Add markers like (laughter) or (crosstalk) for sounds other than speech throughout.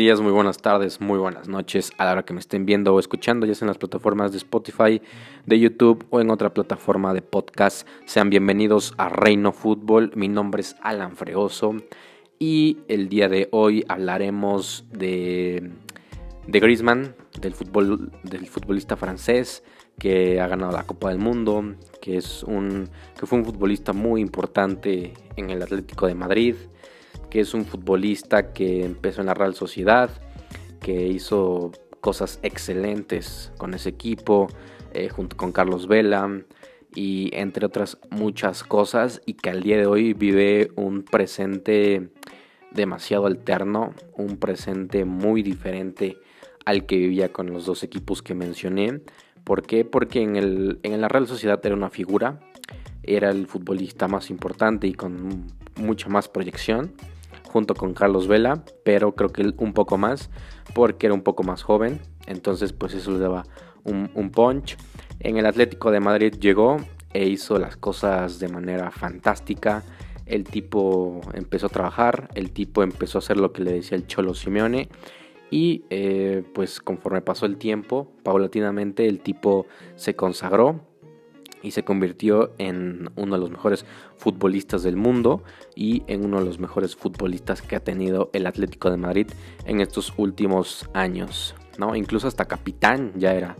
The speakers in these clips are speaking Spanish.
días, muy buenas tardes, muy buenas noches a la hora que me estén viendo o escuchando, ya sea en las plataformas de Spotify, de YouTube o en otra plataforma de podcast. Sean bienvenidos a Reino Fútbol. Mi nombre es Alan Fregoso y el día de hoy hablaremos de, de Griezmann, del, fútbol, del futbolista francés que ha ganado la Copa del Mundo, que, es un, que fue un futbolista muy importante en el Atlético de Madrid que es un futbolista que empezó en la Real Sociedad, que hizo cosas excelentes con ese equipo, eh, junto con Carlos Vela y entre otras muchas cosas y que al día de hoy vive un presente demasiado alterno, un presente muy diferente al que vivía con los dos equipos que mencioné. ¿Por qué? Porque en, el, en la Real Sociedad era una figura, era el futbolista más importante y con mucha más proyección junto con Carlos Vela, pero creo que un poco más porque era un poco más joven, entonces pues eso le daba un, punch. En el Atlético de Madrid llegó e hizo las cosas de manera fantástica. El tipo empezó a trabajar, el tipo empezó a hacer lo que le decía el Cholo Simeone y eh, pues conforme pasó el tiempo, paulatinamente el tipo se consagró, y se convirtió en uno de los mejores futbolistas del mundo y en uno de los mejores futbolistas que ha tenido el Atlético de Madrid en estos últimos años, ¿no? Incluso hasta capitán ya era.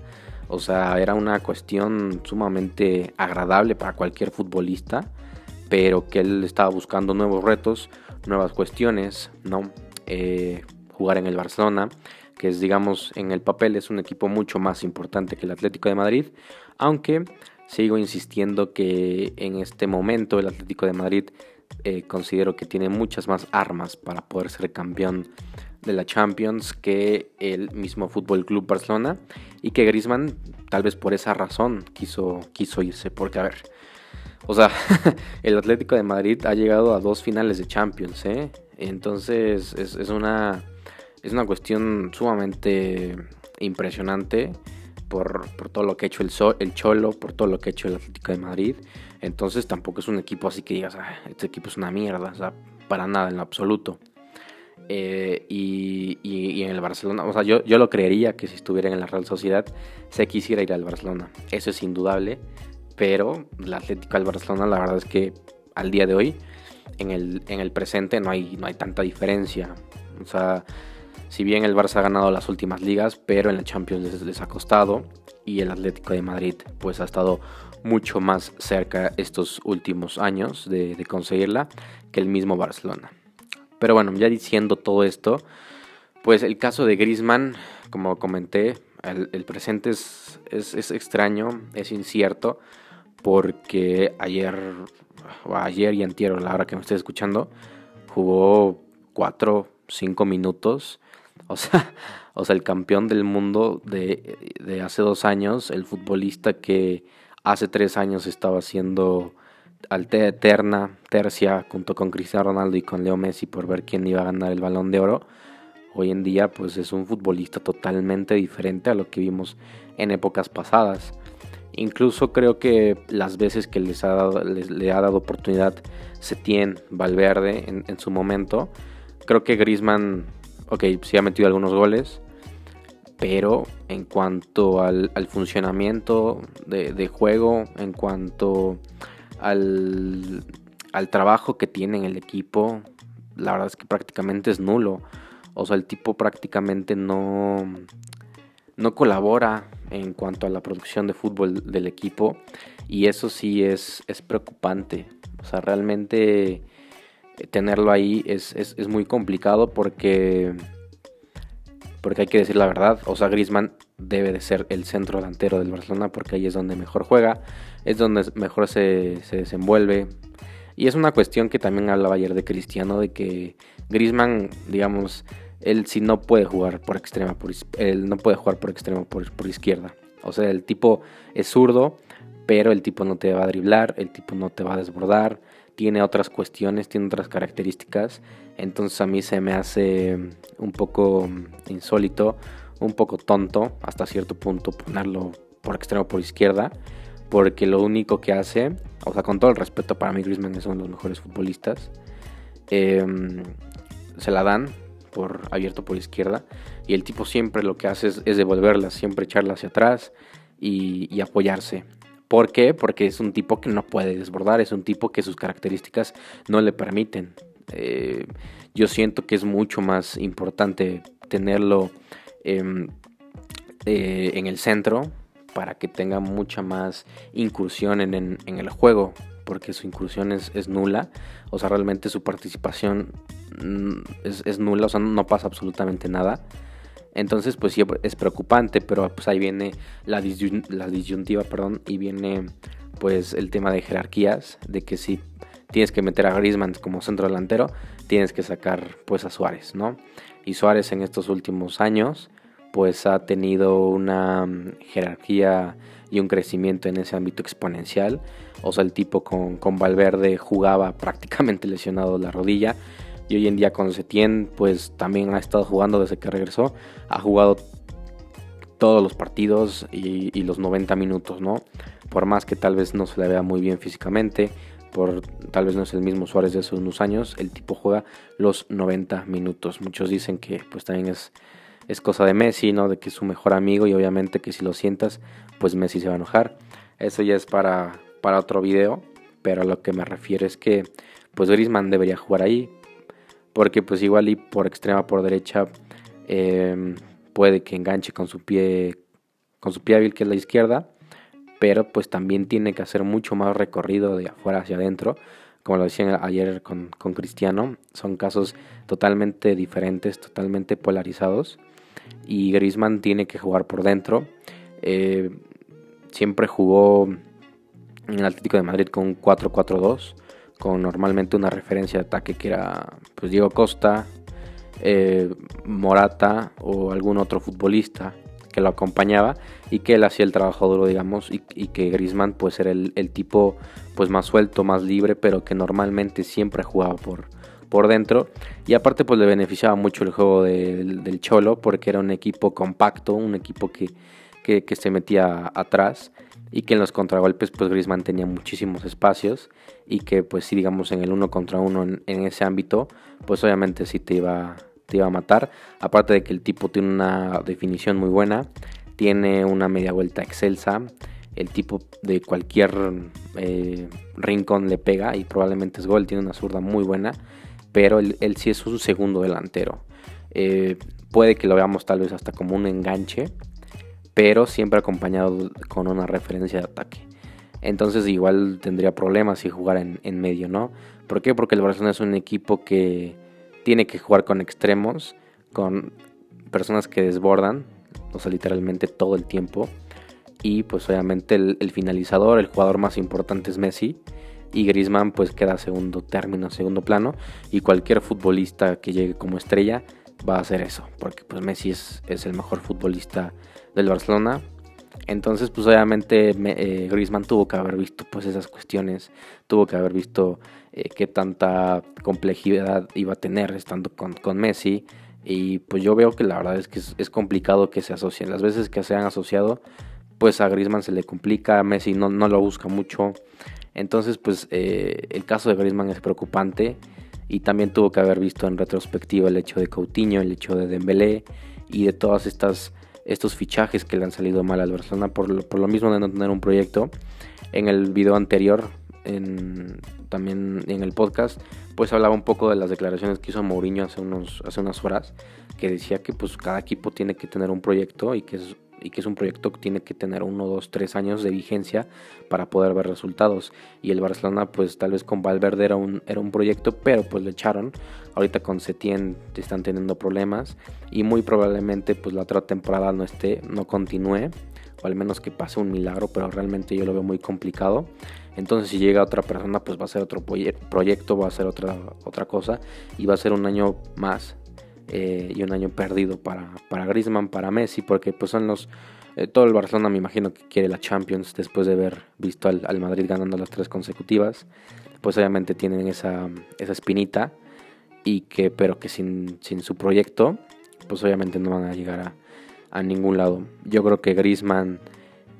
O sea, era una cuestión sumamente agradable para cualquier futbolista, pero que él estaba buscando nuevos retos, nuevas cuestiones, ¿no? Eh, jugar en el Barcelona, que es, digamos, en el papel es un equipo mucho más importante que el Atlético de Madrid, aunque Sigo insistiendo que en este momento el Atlético de Madrid eh, considero que tiene muchas más armas para poder ser campeón de la Champions que el mismo Fútbol Club Barcelona y que Griezmann tal vez por esa razón quiso, quiso irse porque a ver o sea (laughs) el Atlético de Madrid ha llegado a dos finales de Champions ¿eh? entonces es, una es una cuestión sumamente impresionante por, todo lo que ha hecho el, el Cholo, por todo lo que ha hecho el Atlético de Madrid. Entonces tampoco es un equipo así que digas, ah, este equipo es una mierda, o sea, para nada en lo absoluto. Eh, y, en el Barcelona, o sea, yo, yo lo creería que si estuviera en la Real Sociedad se quisiera ir al Barcelona. Eso es indudable, pero el Atlético al Barcelona, la verdad es que al día de hoy, en el, en el presente, no hay, no hay tanta diferencia. O sea, si bien el Barça ha ganado las últimas ligas, pero en la Champions les, ha costado y el Atlético de Madrid pues ha estado mucho más cerca estos últimos años de, conseguirla que el mismo Barcelona. Pero bueno, ya diciendo todo esto, pues el caso de Griezmann, como comenté, el, presente es, es, extraño, es incierto, porque ayer, ayer y antier, la hora que me estoy escuchando, jugó 4, 5 minutos o sea, (laughs) o sea, el campeón del mundo de, hace dos años, el futbolista que hace tres años estaba haciendo eterna, tercia, junto con Cristiano Ronaldo y con Leo Messi por ver quién iba a ganar el balón de oro. Hoy en día, pues es un futbolista totalmente diferente a lo que vimos en épocas pasadas. Incluso creo que las veces que les ha dado, le ha dado oportunidad Setien, Valverde en, en su momento, creo que Griezmann ok, sí ha metido algunos goles, pero en cuanto al, funcionamiento de, juego, en cuanto al, trabajo que tiene en el equipo, la verdad es que prácticamente es nulo. O sea, el tipo prácticamente no, no colabora en cuanto a la producción de fútbol del equipo. Y eso sí es, es preocupante. O sea, realmente tenerlo ahí es, muy complicado porque, porque hay que decir la verdad. O sea, Griezmann debe de ser el centro delantero del Barcelona porque ahí es donde mejor juega, es donde mejor se, desenvuelve. Y es una cuestión que también hablaba ayer de Cristiano, de que Griezmann, digamos, él sí no puede jugar por extrema, por, él no puede jugar por extremo por, por izquierda. O sea, el tipo es zurdo, pero el tipo no te va a driblar, el tipo no te va a desbordar, tiene otras cuestiones, tiene otras características. Entonces a mí se me hace un poco insólito, un poco tonto hasta cierto punto ponerlo por extremo por izquierda. Porque lo único que hace, o sea, con todo el respeto para mí, Griezmann es uno de los mejores futbolistas. Em, se la dan, por, abierto por izquierda y el tipo siempre lo que hace es, devolverla, siempre echarla hacia atrás y, apoyarse. ¿Por qué? Porque es un tipo que no puede desbordar, es un tipo que sus características no le permiten. Eh, yo siento que es mucho más importante tenerlo em, eh, en el centro para que tenga mucha más incursión en, el juego, porque su incursión es, nula, o sea, realmente su participación mm, es, nula, o sea, no pasa absolutamente nada. Entonces, pues sí, es preocupante, pero pues ahí viene la, disyuntiva, perdón, y viene pues el tema de jerarquías, de que si tienes que meter a Griezmann como centro delantero, tienes que sacar pues a Suárez, ¿no? Y Suárez en estos últimos años pues ha tenido una jerarquía y un crecimiento en ese ámbito exponencial. O sea, el tipo con, con Valverde jugaba prácticamente lesionado la rodilla. Y hoy en día con Setien, pues también ha estado jugando desde que regresó. Ha jugado todos los partidos y, los 90 minutos, ¿no? Por más que tal vez no se le vea muy bien físicamente, por tal vez no es el mismo Suárez de hace unos años, el tipo juega los 90 minutos. Muchos dicen que pues también es es cosa de Messi, ¿no? De que es su mejor amigo y obviamente que si lo sientas, pues Messi se va a enojar. Eso ya es para, para otro video, pero a lo que me refiero es que pues Griezmann debería jugar ahí, porque pues igual y por extrema por derecha em, puede que enganche con su pie con su pie hábil que es la izquierda, pero pues también tiene que hacer mucho más recorrido de afuera hacia adentro, como lo decían ayer con, con Cristiano, son casos totalmente diferentes, totalmente polarizados y Griezmann tiene que jugar por dentro. Eh, siempre jugó en el Atlético de Madrid con 4-4-2, con normalmente una referencia de ataque que era pues, Diego Costa, eh, Morata o algún otro futbolista que lo acompañaba y que él hacía el trabajo duro, digamos, y, que Griezmann pues era el, el, tipo pues más suelto, más libre, pero que normalmente siempre jugaba por, por dentro. Y aparte pues le beneficiaba mucho el juego del Cholo porque era un equipo compacto, un equipo que, que, se metía atrás y que en los contragolpes pues Griezmann tenía muchísimos espacios y que pues si digamos en el uno contra uno en, ese ámbito pues obviamente sí te iba, te iba a matar. Aparte de que el tipo tiene una definición muy buena, tiene una media vuelta excelsa, el tipo de cualquier eh, rincón le pega y probablemente es gol, tiene una zurda muy buena pero él, sí es un segundo delantero. Eh, puede que lo veamos tal vez hasta como un enganche, pero siempre acompañado con una referencia de ataque. Entonces igual tendría problemas si jugar en, medio, ¿no? ¿Por qué? Porque el Barcelona es un equipo que tiene que jugar con extremos, con personas que desbordan, o sea, literalmente todo el tiempo. Y pues obviamente el finalizador, el jugador más importante es Messi y Griezmann pues queda segundo término, segundo plano y cualquier futbolista que llegue como estrella va a hacer eso, porque pues Messi es, el mejor futbolista del Barcelona. Entonces pues obviamente eh, Griezmann tuvo que haber visto pues esas cuestiones, tuvo que haber visto eh, qué tanta complejidad iba a tener estando con, con, Messi y pues yo veo que la verdad es que es, complicado que se asocien. Las veces que se han asociado pues a Griezmann se le complica, Messi no, no lo busca mucho. Entonces, pues eh, el caso de Griezmann es preocupante y también tuvo que haber visto en retrospectiva el hecho de Coutinho, el hecho de Dembélé y de todas estas estos fichajes que le han salido mal al Barcelona por lo, por lo mismo de no tener un proyecto. En el video anterior, en, también en el podcast, pues hablaba un poco de las declaraciones que hizo Mourinho hace, unos, hace unas horas, que decía que pues cada equipo tiene que tener un proyecto y que es y que es un proyecto que tiene que tener uno, dos, tres años de vigencia para poder ver resultados. Y el Barcelona, pues tal vez con Valverde era un, era un proyecto, pero pues le echaron. Ahorita con Setien están teniendo problemas y muy probablemente pues la otra temporada no esté, no continúe o al menos que pase un milagro, pero realmente yo lo veo muy complicado. Entonces si llega otra persona, pues va a ser otro proyecto, va a ser otra, otra cosa y va a ser un año más eh, y un año perdido para, para Griezmann, para Messi, porque pues son los... Eh, todo el Barcelona me imagino que quiere la Champions después de haber visto al, Madrid ganando las tres consecutivas. Pues obviamente tienen esa, esa espinita, y que, pero que sin, sin su proyecto, pues obviamente no van a llegar a, a ningún lado. Yo creo que Griezmann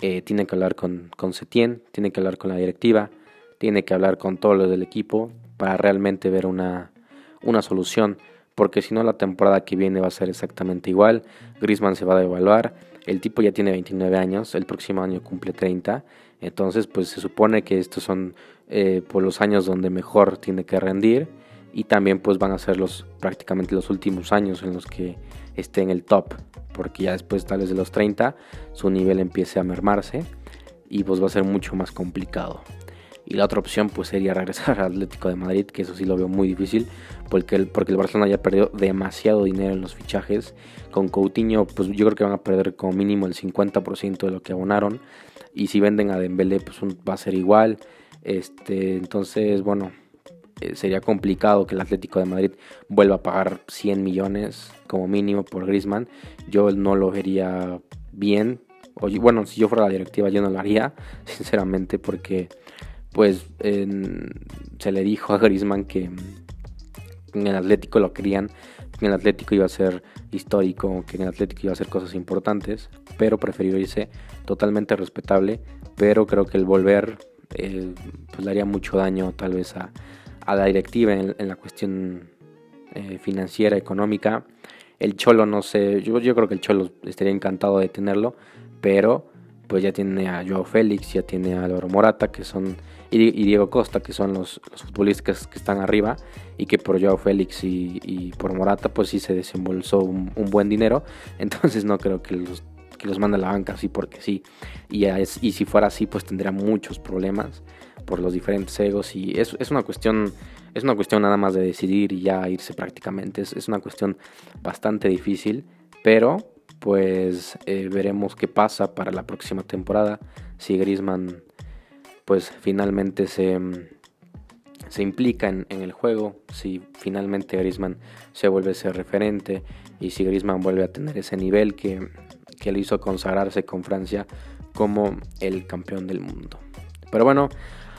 eh, tiene que hablar con, con Setien, tiene que hablar con la directiva, tiene que hablar con todos los del equipo para realmente ver una, una solución porque si no la temporada que viene va a ser exactamente igual. Griezmann se va a devaluar, el tipo ya tiene 29 años, el próximo año cumple 30, entonces pues se supone que estos son eh, por los años donde mejor tiene que rendir y también pues van a ser los prácticamente los últimos años en los que esté en el top, porque ya después tal vez de los 30 su nivel empiece a mermarse y pues va a ser mucho más complicado. Y la otra opción pues sería regresar al Atlético de Madrid, que eso sí lo veo muy difícil, porque el, porque el Barcelona ya perdió demasiado dinero en los fichajes. Con Coutinho pues yo creo que van a perder como mínimo el 50% de lo que abonaron. Y si venden a Dembélé pues va a ser igual. Este, entonces bueno, eh, sería complicado que el Atlético de Madrid vuelva a pagar 100 millones como mínimo por Griezmann. Yo no lo vería bien. O, bueno, si yo fuera la directiva yo no lo haría, (laughs) sinceramente, porque pues se le dijo a Griezmann que en el Atlético lo querían, que en el Atlético iba a ser histórico, que en el Atlético iba a hacer cosas importantes, pero prefirió irse totalmente respetable, pero creo que el volver eh, pues le haría mucho daño tal vez a, a la directiva en, la cuestión eh, financiera, económica. El Cholo, no sé, yo, yo creo que el Cholo estaría encantado de tenerlo, pero pues ya tiene a Joao Félix, ya tiene a Álvaro Morata, que son, y, Diego Costa, que son los, futbolistas que están arriba, y que por Joao Félix y, por Morata, pues sí se desembolsó un, buen dinero, (laughs) entonces no creo que los, que los mande a la banca así porque sí, y, y si fuera así, pues tendría muchos problemas por los diferentes egos y es, es, una cuestión es una cuestión nada más de decidir y ya irse prácticamente. Es, es una cuestión bastante difícil pero pues eh, veremos qué pasa para la próxima temporada. Si Griezmann pues finalmente se, se implica en, el juego si finalmente Griezmann se vuelve a ser referente y si Griezmann vuelve a tener ese nivel que, que le hizo consagrarse con Francia como el campeón del mundo. Pero bueno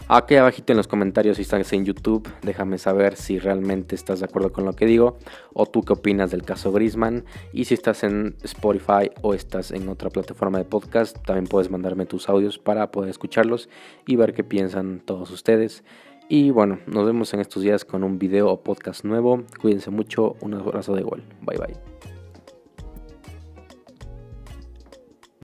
Aquí abajito en los comentarios si estás en YouTube, déjame saber si realmente estás de acuerdo con lo que digo o tú qué opinas del caso Grisman. Y si estás en Spotify o estás en otra plataforma de podcast, también puedes mandarme tus audios para poder escucharlos y ver qué piensan todos ustedes. Y bueno, nos vemos en estos días con un video o podcast nuevo. Cuídense mucho, un abrazo de gol. Bye bye.